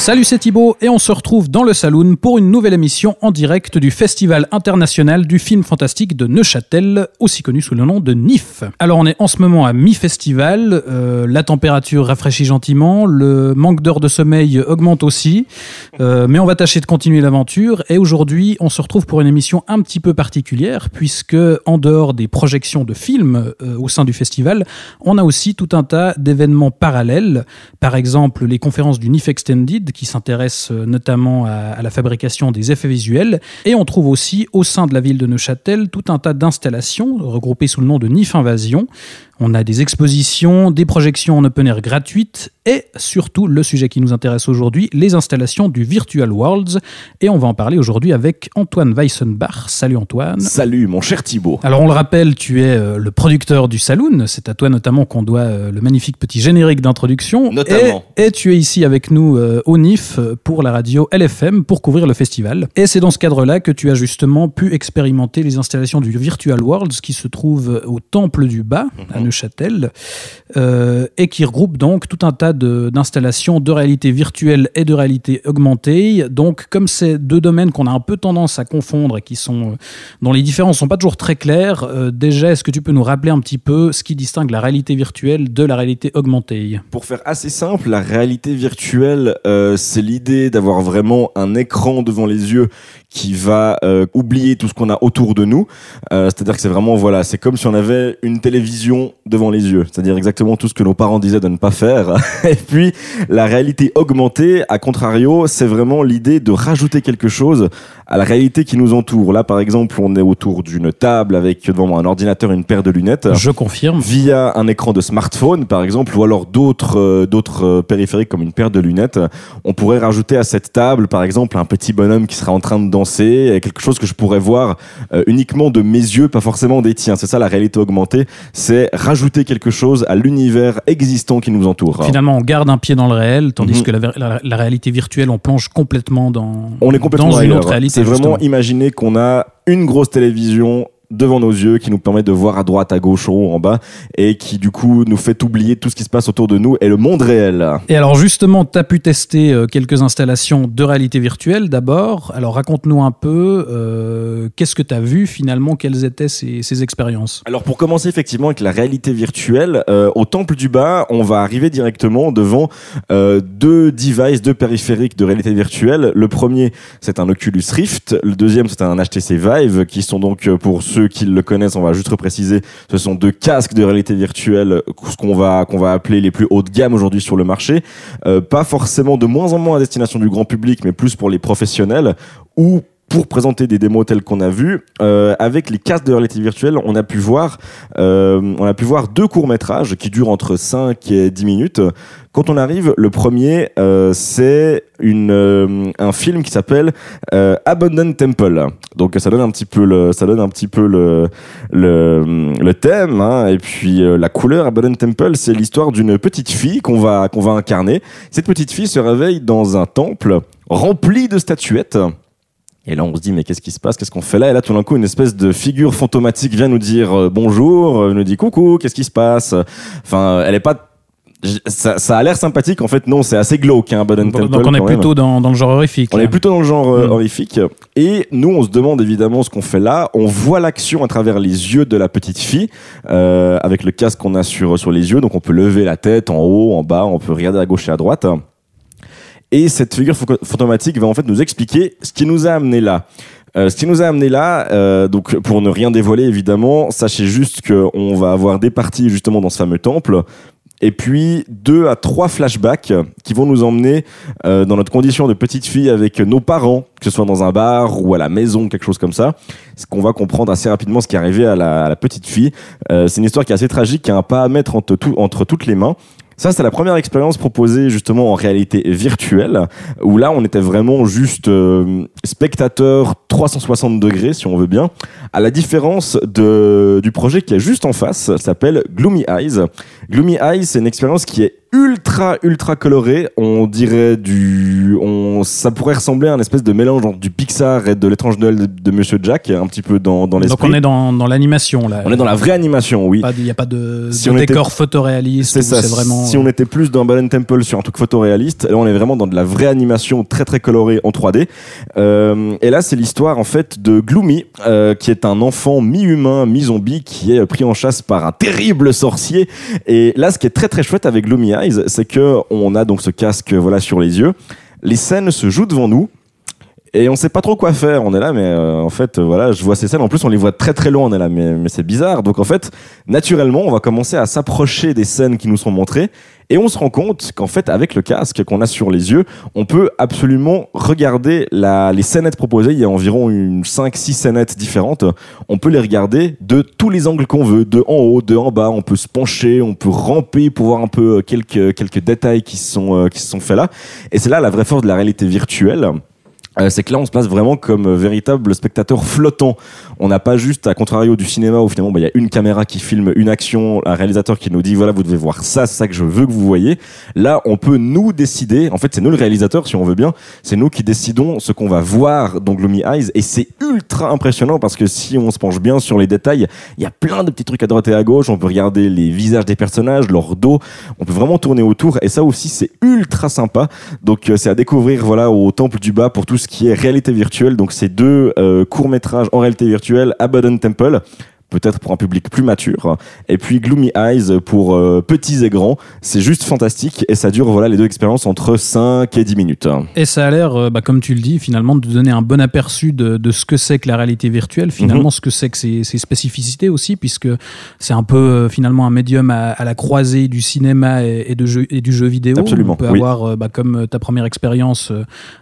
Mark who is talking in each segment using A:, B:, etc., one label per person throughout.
A: Salut, c'est Thibaut et on se retrouve dans le Saloon pour une nouvelle émission en direct du Festival international du film fantastique de Neuchâtel, aussi connu sous le nom de NIF. Alors on est en ce moment à mi-festival, euh, la température rafraîchit gentiment, le manque d'heures de sommeil augmente aussi, euh, mais on va tâcher de continuer l'aventure et aujourd'hui on se retrouve pour une émission un petit peu particulière puisque en dehors des projections de films euh, au sein du festival, on a aussi tout un tas d'événements parallèles, par exemple les conférences du NIF Extended qui s'intéresse euh, notamment à, à, la fabrication des effets visuels. Et on trouve aussi au sein de la ville de Neuchâtel tout un tas d'installations regroupées sous le nom de NIF Invasion. On a des expositions, des projections en open air gratuites et surtout le sujet qui nous intéresse aujourd'hui, les installations du Virtual Worlds. Et on va en parler aujourd'hui avec Antoine Weissenbach. Salut Antoine.
B: Salut mon cher Thibaut.
A: Alors on le rappelle, tu es euh, le producteur du Saloon. C'est à toi notamment qu'on doit euh, le magnifique petit générique d'introduction.
B: Notamment.
A: Et, et, tu es ici avec nous euh, au NIF pour la radio LFM pour couvrir le festival. Et c'est dans ce cadre-là que tu as justement pu expérimenter les installations du Virtual Worlds qui se trouve au Temple du Bas, mm -hmm. à Neuchâtel, euh, et qui regroupe donc tout un tas d'installations de, réalité virtuelle et de réalité augmentée. Donc, comme c'est deux domaines qu'on a un peu tendance à confondre et qui sont, dont les différences sont pas toujours très claires, euh, déjà, est-ce que tu peux nous rappeler un petit peu ce qui distingue la réalité virtuelle de la réalité augmentée?
B: Pour faire assez simple, la réalité virtuelle, euh, c'est l'idée d'avoir vraiment un écran devant les yeux qui va euh, oublier tout ce qu'on a autour de nous. Euh, C'est-à-dire que c'est vraiment, voilà, c'est comme si on avait une télévision devant les yeux. C'est-à-dire exactement tout ce que nos parents disaient de ne pas faire. Et puis, la réalité augmentée, à contrario, c'est vraiment l'idée de rajouter quelque chose à la réalité qui nous entoure. Là, par exemple, on est autour d'une table avec devant moi un ordinateur et une paire de lunettes.
A: Je confirme.
B: Via un écran de smartphone, par exemple, ou alors d'autres euh, d'autres périphériques comme une paire de lunettes. On pourrait rajouter à cette table, par exemple, un petit bonhomme qui sera en train de danser, quelque chose que je pourrais voir euh, uniquement de mes yeux, pas forcément des tiens. C'est ça la réalité augmentée, c'est rajouter quelque chose à l'univers existant qui nous entoure.
A: Finalement, on garde un pied dans le réel, tandis mmh. que la, la, la, réalité virtuelle, on plonge complètement dans,
B: on est complètement
A: dans une autre réalité.
B: C'est vraiment imaginer qu'on a une grosse télévision devant nos yeux, qui nous permet de voir à droite, à gauche, en haut, en bas, et qui du coup nous fait oublier tout ce qui se passe autour de nous et le monde réel.
A: Et alors justement, tu as pu tester euh, quelques installations de réalité virtuelle d'abord. Alors raconte-nous un peu, euh, qu'est-ce que tu as vu finalement, quelles étaient ces, ces, expériences?
B: Alors pour commencer effectivement avec la réalité virtuelle, euh, au Temple du Bas, on va arriver directement devant euh, deux devices, deux périphériques de réalité virtuelle. Le premier, c'est un Oculus Rift, le deuxième, c'est un HTC Vive, qui sont donc pour ceux ceux qui le connaissent, on va juste repréciser, ce sont deux casques de réalité virtuelle, ce qu'on va qu'on va appeler les plus haut de gamme aujourd'hui sur le marché, euh, pas forcément de moins en moins à destination du grand public, mais plus pour les professionnels ou pour présenter des démos telles qu'on a vu euh, avec les casques de réalité virtuelle on a pu voir euh, on a pu voir deux courts métrages qui durent entre 5 et 10 minutes. Quand on arrive le premier euh, c'est une euh, un film qui s'appelle euh, Abandoned Temple. Donc ça donne un petit peu le ça donne un petit peu le le, le thème hein, et puis la couleur Abandoned Temple c'est l'histoire d'une petite fille qu'on va qu'on va incarner. Cette petite fille se réveille dans un temple rempli de statuettes et là, on se dit, mais qu'est-ce qui se passe? Qu'est-ce qu'on fait là? Et là, tout d'un coup, une espèce de figure fantomatique vient nous dire euh, bonjour, euh, nous dit coucou, qu'est-ce qui se passe? Enfin, elle est pas ça, ça, a l'air sympathique. En fait, non, c'est assez glauque. Hein,
A: donc, Temple, donc on est plutôt dans, dans, le genre horrifique.
B: On là. est plutôt dans le genre euh, mmh. horrifique. Et nous, on se demande évidemment ce qu'on fait là. On voit l'action à travers les yeux de la petite fille, euh, avec le casque qu'on a sur, sur les yeux. Donc on peut lever la tête en haut, en bas, on peut regarder à gauche et à droite. Et cette figure fantomatique va en fait nous expliquer ce qui nous a amené là. Euh, ce qui nous a amené là, euh, donc pour ne rien dévoiler évidemment, sachez juste qu'on va avoir des parties justement dans ce fameux temple, et puis deux à trois flashbacks qui vont nous emmener euh, dans notre condition de petite fille avec nos parents, que ce soit dans un bar ou à la maison, quelque chose comme ça. Ce qu'on va comprendre assez rapidement ce qui est arrivé à la, petite fille. Euh, c'est une histoire qui est assez tragique, qui a un pas à mettre entre toutes les mains. Ça, c'est la première expérience proposée justement en réalité virtuelle, où là, on était vraiment juste euh, spectateur 360 degrés, si on veut bien, à la différence de, du projet qui est juste en face, s'appelle Gloomy Eyes. Gloomy Eyes, c'est une expérience qui est ultra ultra coloré. On dirait du, on, ça pourrait ressembler à un espèce de mélange entre du Pixar et de l'étrange Noël de, de Monsieur Jack, un petit peu dans, dans
A: Donc
B: l'esprit.
A: on est dans, dans l'animation là.
B: On est dans la vraie animation, oui.
A: Il n'y a pas de,
B: Si
A: de
B: on était-
A: décor photoréaliste.
B: C'est ça.
A: C'est vraiment.
B: Si on était plus dans Balloon Temple sur un truc photoréaliste, là on est vraiment dans de la vraie animation très très colorée en 3D. Euh, et là c'est l'histoire en fait de Gloomy, euh, qui est un enfant mi-humain, mi-zombie, qui est pris en chasse par un terrible sorcier. Et là ce qui est très très chouette avec Gloomy C'est que on a donc ce casque voilà sur les yeux. Les scènes se jouent devant nous. Et on sait pas trop quoi faire. On est là, mais euh, en fait, voilà, je vois ces scènes. En plus, on les voit très très loin. On est là, mais, mais c'est bizarre. Donc en fait, naturellement, on va commencer à s'approcher des scènes qui nous sont montrées. Et on se rend compte qu'en fait, avec le casque qu'on a sur les yeux, on peut absolument regarder la, les scénettes proposées. Il y a environ une 5-6 scénettes différentes. On peut les regarder de tous les angles qu'on veut, de en haut, de en bas. On peut se pencher, on peut ramper pour voir un peu euh, quelques, quelques détails qui sont, euh, qui se sont faits là. Et c'est là la vraie force de la réalité virtuelle. Euh, c'est que là, on se place vraiment comme euh, véritable spectateur flottant. On n'a pas juste, à contrario du cinéma où finalement, bah, il y a une caméra qui filme une action, un réalisateur qui nous dit voilà, vous devez voir ça, ça que je veux que vous voyez. Là, on peut nous décider. En fait, c'est nous le réalisateur, si on veut bien. C'est nous qui décidons ce qu'on va voir dans Gloomy Eyes, et c'est ultra impressionnant parce que si on se penche bien sur les détails, il y a plein de petits trucs à droite et à gauche. On peut regarder les visages des personnages, leur dos. On peut vraiment tourner autour, et ça aussi, c'est ultra sympa. Donc euh, c'est à découvrir voilà au Temple du Bas pour tout ce qui est réalité virtuelle. Donc ces deux euh, courts métrages en réalité virtuelle, Abaddon Temple peut-être pour un public plus mature et puis Gloomy Eyes pour euh, petits et grands c'est juste fantastique et ça dure voilà les deux expériences entre 5 et 10 minutes
A: Et ça a l'air, euh, bah, comme tu le dis, finalement, de donner un bon aperçu de, de ce que c'est que la réalité virtuelle, finalement,
B: Mhm.
A: ce que c'est que ses, ses spécificités aussi, puisque c'est un peu euh, finalement un médium à, à la croisée du cinéma et, et de jeu, et du jeu vidéo.
B: Absolument,
A: On peut
B: oui.
A: avoir, bah, comme ta première expérience,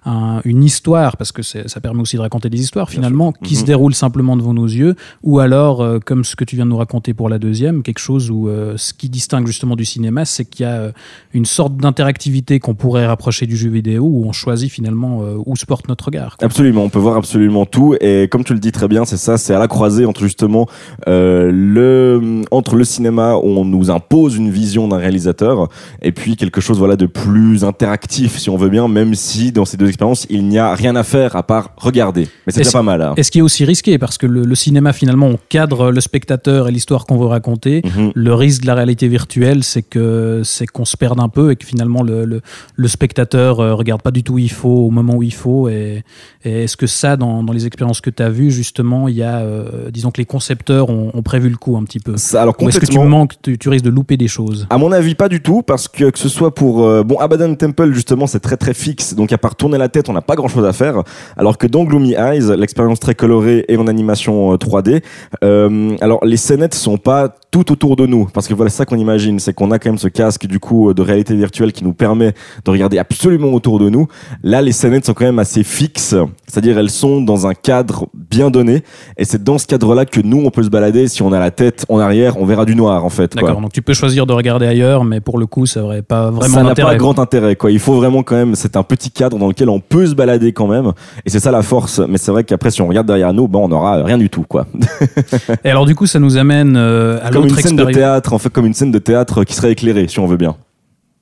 A: un- une histoire, parce que ça permet aussi de raconter des histoires, finalement, qui se
B: Mhm.
A: déroulent simplement devant nos yeux, ou alors, euh, comme ce que tu viens de nous raconter pour la deuxième, quelque chose où euh, ce qui distingue justement du cinéma, c'est qu'il y a euh, une sorte d'interactivité qu'on pourrait rapprocher du jeu vidéo où on choisit finalement euh, où se porte notre regard. quoi.
B: Absolument, on peut voir absolument tout et comme tu le dis très bien, c'est ça, c'est à la croisée entre justement le entre le cinéma où on nous impose une vision d'un réalisateur et puis quelque chose voilà de plus interactif si on veut bien, même si dans ces deux expériences il n'y a rien à faire à part regarder. Mais c'est déjà pas mal. hein.
A: Et ce qui est aussi risqué, parce que le, le cinéma, finalement, on cadre le spectateur et l'histoire qu'on veut raconter.
B: Mhm.
A: Le risque de la réalité virtuelle, c'est que c'est qu'on se perde un peu et que finalement le, le, le spectateur euh, regarde pas du tout où il faut au moment où il faut. Et, et est-ce que ça, dans, dans les expériences que tu as vues, justement, il y a, euh, disons que les concepteurs ont, ont prévu le coup un petit peu.
B: Ça, alors
A: Ou est-ce que tu manques, tu, tu risques de louper des choses?
B: À mon avis, pas du tout, parce que que ce soit pour euh, bon Abaddon Temple justement, c'est très très fixe, donc à part tourner la tête, on n'a pas grand chose à faire. Alors que dans Gloomy Eyes, l'expérience très colorée et en animation euh, 3D, euh, alors les scénettes sont pas tout autour de nous, parce que voilà c'est ça qu'on imagine, c'est qu'on a quand même ce casque du coup euh, de réalité virtuelle qui nous permet de regarder absolument autour de nous. Là, les scénettes sont quand même assez fixes, c'est-à-dire elles sont dans un cadre bien donné, et c'est dans ce cadre-là que nous on peut se balader. Si on a la tête en arrière, on verra du noir en fait.
A: D'accord, donc tu peux choisir de regarder ailleurs, mais pour le coup, ça n'aurait pas vraiment
B: ça n'a pas grand intérêt quoi. Il faut vraiment quand même c'est un petit cadre dans lequel on peut se balader quand même et c'est ça la force. Mais c'est vrai qu'après si on regarde derrière nous, ben on n'aura rien du tout quoi.
A: Et alors du coup, ça nous amène euh, à
B: comme une scène de théâtre, en fait comme une scène de théâtre qui serait éclairée si on veut bien.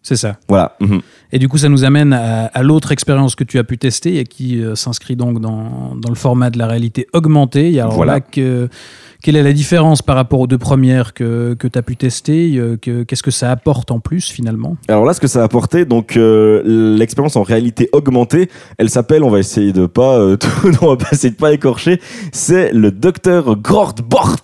A: C'est ça.
B: Voilà. Mhm.
A: Et du coup, ça nous amène à, à l'autre expérience que tu as pu tester et qui euh, s'inscrit donc dans, dans le format de la réalité augmentée. Et alors
B: Voilà.
A: là, que, quelle est la différence par rapport aux deux premières que, que tu as pu tester euh, que- Qu'est-ce que ça apporte en plus finalement?
B: Alors là, ce que ça a apporté, donc euh, l'expérience en réalité augmentée, elle s'appelle, on va essayer de pas, euh, tout, on va pas essayer de pas écorcher, c'est le docteur Gordbort,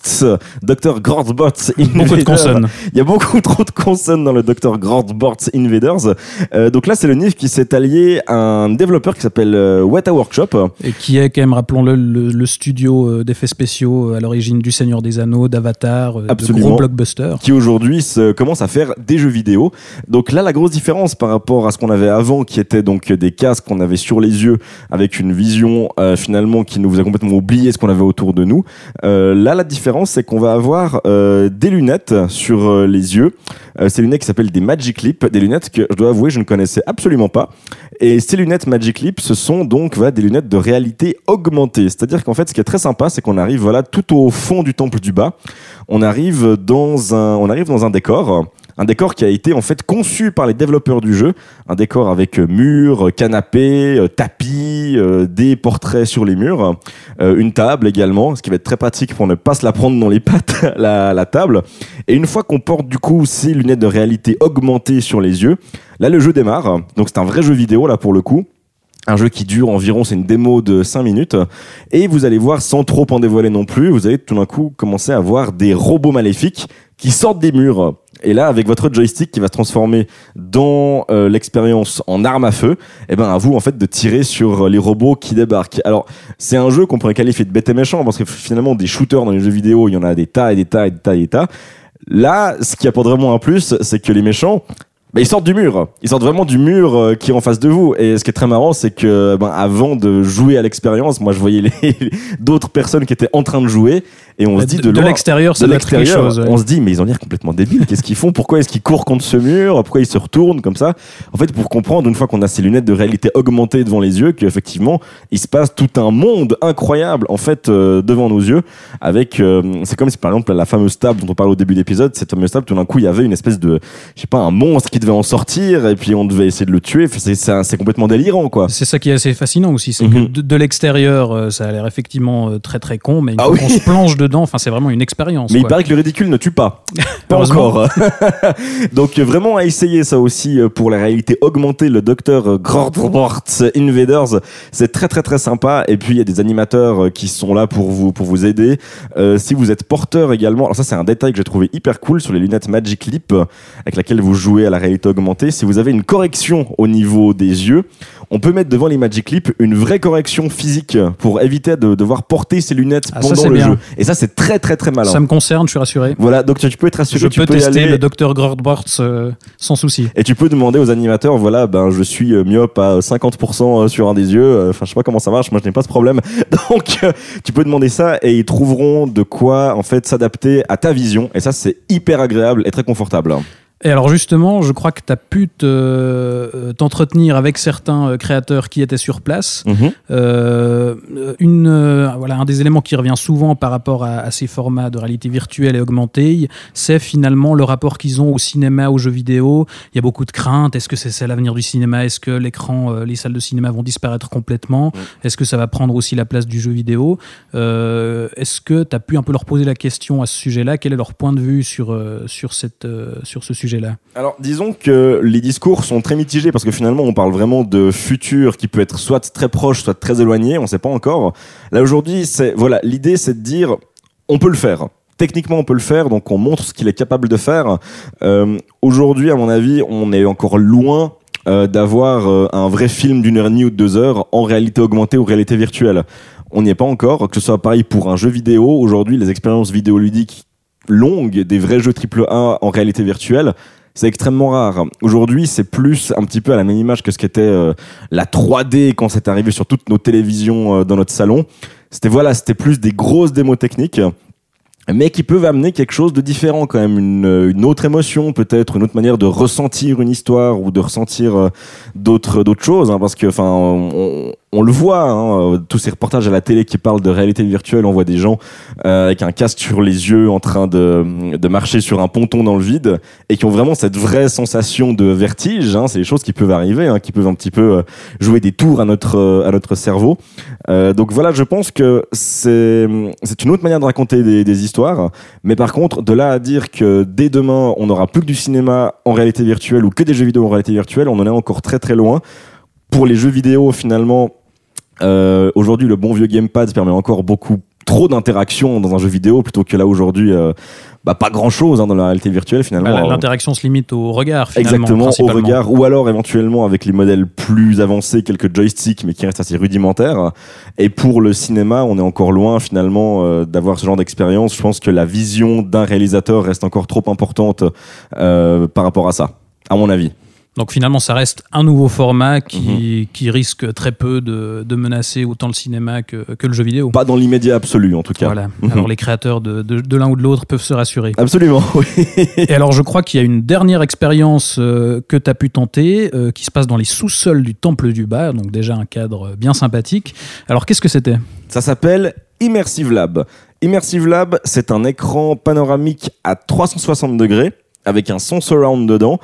B: docteur Gordbort.
A: Beaucoup de consonnes.
B: Il y a beaucoup trop de consonnes dans le Dr. Gordbort Invaders. Euh, donc là, c'est le NIF qui s'est allié à un développeur qui s'appelle Weta Workshop.
A: Et qui est quand même, rappelons-le, le, le studio d'effets spéciaux à l'origine du Seigneur des Anneaux, d'Avatar, euh, de gros blockbusters.
B: qui aujourd'hui se- commence à faire des jeux vidéo. Donc là, la grosse différence par rapport à ce qu'on avait avant, qui était donc des casques qu'on avait sur les yeux, avec une vision euh, finalement qui nous faisait complètement oublier ce qu'on avait autour de nous. Euh, là, la différence, c'est qu'on va avoir euh, des lunettes sur les yeux. Ces lunettes qui s'appellent des Magic Leap, des lunettes que je dois avouer je ne connaissais absolument pas. Et ces lunettes Magic Leap, ce sont donc voilà, des lunettes de réalité augmentée. C'est-à-dire qu'en fait, ce qui est très sympa, c'est qu'on arrive voilà tout au fond du temple du bas. On arrive dans un, on arrive dans un décor. un décor qui a été en fait conçu par les développeurs du jeu, un décor avec euh, murs, euh, canapés, euh, tapis, des portraits sur les murs, une table également, ce qui va être très pratique pour ne pas se la prendre dans les pattes la, la table. Et une fois qu'on porte du coup ces lunettes de réalité augmentée sur les yeux, là le jeu démarre. Donc c'est un vrai jeu vidéo là pour le coup. Un jeu qui dure environ, c'est une démo de 5 minutes. Et vous allez voir, sans trop en dévoiler non plus, vous allez tout d'un coup commencer à voir des robots maléfiques qui sortent des murs. Et là, avec votre joystick qui va se transformer dans euh, l'expérience en arme à feu, et ben à vous en fait de tirer sur les robots qui débarquent. Alors c'est un jeu qu'on pourrait qualifier de bête et méchant parce que finalement des shooters dans les jeux vidéo, il y en a des tas et des tas et des tas et des tas. Là, ce qui apporte vraiment un plus, c'est que les méchants, bah, ils sortent du mur. Ils sortent vraiment du mur euh, qui est en face de vous. Et ce qui est très marrant, c'est que ben, avant de jouer à l'expérience, moi je voyais les- d'autres personnes qui étaient en train de jouer et on se dit de,
A: de, l'extérieur, ça
B: de
A: doit être quelque chose. ouais.
B: on se dit mais ils ont l'air complètement débiles. Qu'est-ce qu'ils font? Pourquoi est-ce qu'ils courent contre ce mur? Pourquoi ils se retournent comme ça? En fait, pour comprendre une fois qu'on a ces lunettes de réalité augmentée devant les yeux, qu'effectivement il se passe tout un monde incroyable en fait euh, devant nos yeux. Avec, euh, c'est comme si par exemple la fameuse table dont on parlait au début de l'épisode, cette fameuse table, tout d'un coup il y avait une espèce de, je sais pas, un monstre qui devait en sortir et puis on devait essayer de le tuer. C'est, c'est, complètement délirant quoi.
A: C'est ça qui est assez fascinant aussi, c'est
B: Mhm.
A: que de, de l'extérieur, euh, ça a l'air effectivement euh, très très con, mais une
B: Ah
A: fois
B: oui.
A: qu'on se plonge dedans, enfin c'est vraiment une expérience.
B: Mais il paraît que le ridicule ne tue pas. pas encore. Donc euh, vraiment à essayer ça aussi euh, pour la réalité augmentée, le docteur Gordwart Invaders, c'est très très très sympa. Et puis il y a des animateurs euh, qui sont là pour vous pour vous aider. Euh, si vous êtes porteur également, alors ça c'est un détail que j'ai trouvé hyper cool sur les lunettes Magic Leap euh, avec laquelle vous jouez à la réalité augmentée. Si vous avez une correction au niveau des yeux, on peut mettre devant les Magic Leap une vraie correction physique pour éviter de devoir porter ces lunettes
A: Ah, ça,
B: pendant
A: c'est
B: le
A: bien.
B: jeu. Et ça c'est très très très malin.
A: Ça me concerne, je suis rassuré.
B: Voilà, donc tu tu peux être rassuré,
A: Je
B: tu
A: peux
B: peux y
A: tester
B: aller.
A: le docteur Gordbarts euh, sans souci.
B: Et tu peux demander aux animateurs, voilà, ben je suis euh, myope à 50% sur un des yeux. Euh, Enfin, je sais pas comment ça marche. Moi, je n'ai pas ce problème. Donc, euh, tu peux demander ça et ils trouveront de quoi en fait s'adapter à ta vision. Et ça, c'est hyper agréable et très confortable.
A: Et alors justement, je crois que tu as pu te, euh, t'entretenir avec certains euh, créateurs qui étaient sur place.
B: Mhm.
A: Euh, une, euh, voilà, un des éléments qui revient souvent par rapport à, à ces formats de réalité virtuelle et augmentée, c'est finalement le rapport qu'ils ont au cinéma, aux jeux vidéo. Il y a beaucoup de craintes. Est-ce que c'est ça l'avenir du cinéma? Est-ce que l'écran, euh, les salles de cinéma vont disparaître complètement? Est-ce que ça va prendre aussi la place du jeu vidéo? Est-ce que tu as pu un peu leur poser la question à ce sujet-là? Quel est leur point de vue sur, sur, cette, sur ce
B: Alors, disons que les discours sont très mitigés parce que finalement, on parle vraiment de futur qui peut être soit très proche, soit très éloigné. On sait pas encore. Là, aujourd'hui, c'est, voilà, l'idée, c'est de dire, on peut le faire. Techniquement, on peut le faire, donc on montre ce qu'il est capable de faire. Euh, aujourd'hui, à mon avis, on est encore loin euh, d'avoir euh, un vrai film d'une heure et demie ou de deux heures en réalité augmentée ou réalité virtuelle. On n'y est pas encore, que ce soit pareil pour un jeu vidéo. Aujourd'hui, les expériences vidéoludiques longues, des vrais jeux AAA en réalité virtuelle, c'est extrêmement rare. Aujourd'hui, c'est plus un petit peu à la même image que ce qu'était euh, la 3D quand c'est arrivé sur toutes nos télévisions euh, dans notre salon. C'était voilà, c'était plus des grosses démos techniques mais qui peuvent amener quelque chose de différent quand même, une, une autre émotion peut-être, une autre manière de ressentir une histoire ou de ressentir euh, d'autres d'autres choses, hein, parce que enfin on, on le voit, hein, euh, tous ces reportages à la télé qui parlent de réalité virtuelle, on voit des gens euh, avec un casque sur les yeux en train de, de marcher sur un ponton dans le vide et qui ont vraiment cette vraie sensation de vertige. Hein, c'est des choses qui peuvent arriver, hein, qui peuvent un petit peu euh, jouer des tours à notre euh, à notre cerveau. Euh, donc voilà, je pense que c'est c'est une autre manière de raconter des, des histoires. Mais par contre, de là à dire que dès demain, on n'aura plus que du cinéma en réalité virtuelle ou que des jeux vidéo en réalité virtuelle, on en est encore très très loin. Pour les jeux vidéo, finalement, euh, aujourd'hui, le bon vieux gamepad permet encore beaucoup trop d'interaction dans un jeu vidéo plutôt que là aujourd'hui, euh, bah, pas grand chose dans la réalité virtuelle finalement.
A: Bah,
B: Euh,
A: L'interaction se limite au regard, finalement.
B: Exactement, au regard, ou alors éventuellement avec les modèles plus avancés, quelques joysticks, mais qui restent assez rudimentaires. Et pour le cinéma, on est encore loin finalement euh, d'avoir ce genre d'expérience. Je pense que la vision d'un réalisateur reste encore trop importante euh, par rapport à ça, à mon avis.
A: Donc finalement, ça reste un nouveau format
B: Mhm.
A: qui, qui risque très peu de, de menacer autant le cinéma que, que le jeu vidéo.
B: Pas dans l'immédiat absolu en tout cas.
A: Voilà.
B: Mhm.
A: Alors les créateurs de, de, de l'un ou de l'autre peuvent se rassurer.
B: Absolument, oui.
A: Et alors je crois qu'il y a une dernière expérience euh, que tu as pu tenter euh, qui se passe dans les sous-sols du Temple du Bas, donc déjà un cadre bien sympathique. Alors qu'est-ce que c'était?
B: Ça s'appelle Immersive Lab. Immersive Lab, c'est un écran panoramique à 360 degrés avec un son surround dedans.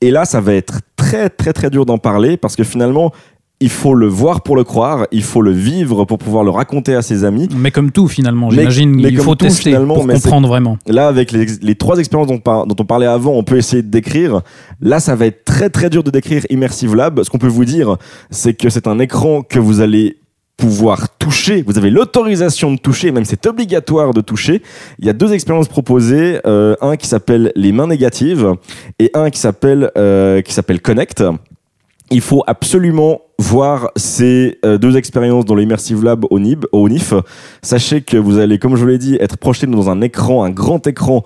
B: Et là, ça va être très très très dur d'en parler parce que finalement, il faut le voir pour le croire, il faut le vivre pour pouvoir le raconter à ses amis.
A: Mais comme tout finalement, j'imagine, il faut
B: tout,
A: tester
B: finalement,
A: pour comprendre vraiment.
B: Là, avec les, les trois expériences dont, par- dont on parlait avant, on peut essayer de décrire. Là, ça va être très très dur de décrire Immersive Lab. Ce qu'on peut vous dire, c'est que c'est un écran que vous allez pouvoir toucher. Vous avez l'autorisation de toucher, même c'est obligatoire de toucher. Il y a deux expériences proposées, euh, un qui s'appelle les mains négatives et un qui s'appelle euh, qui s'appelle Connect. Il faut absolument voir ces euh, deux expériences dans l'Immersive Lab au, NIB, au NIF. Sachez que vous allez, comme je vous l'ai dit, être projeté dans un écran, un grand écran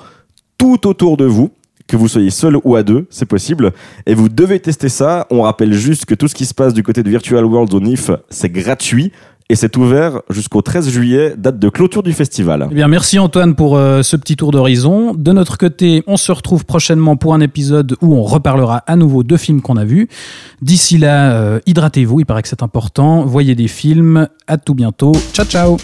B: tout autour de vous. Que vous soyez seul ou à deux, c'est possible. Et vous devez tester ça. On rappelle juste que tout ce qui se passe du côté de Virtual World au NIF, c'est gratuit. Et c'est ouvert jusqu'au 13 juillet, date de clôture du festival.
A: Eh bien, merci Antoine pour euh, ce petit tour d'horizon. De notre côté, on se retrouve prochainement pour un épisode où on reparlera à nouveau de films qu'on a vus. D'ici là, euh, hydratez-vous, il paraît que c'est important. Voyez des films. À tout bientôt. Ciao, ciao.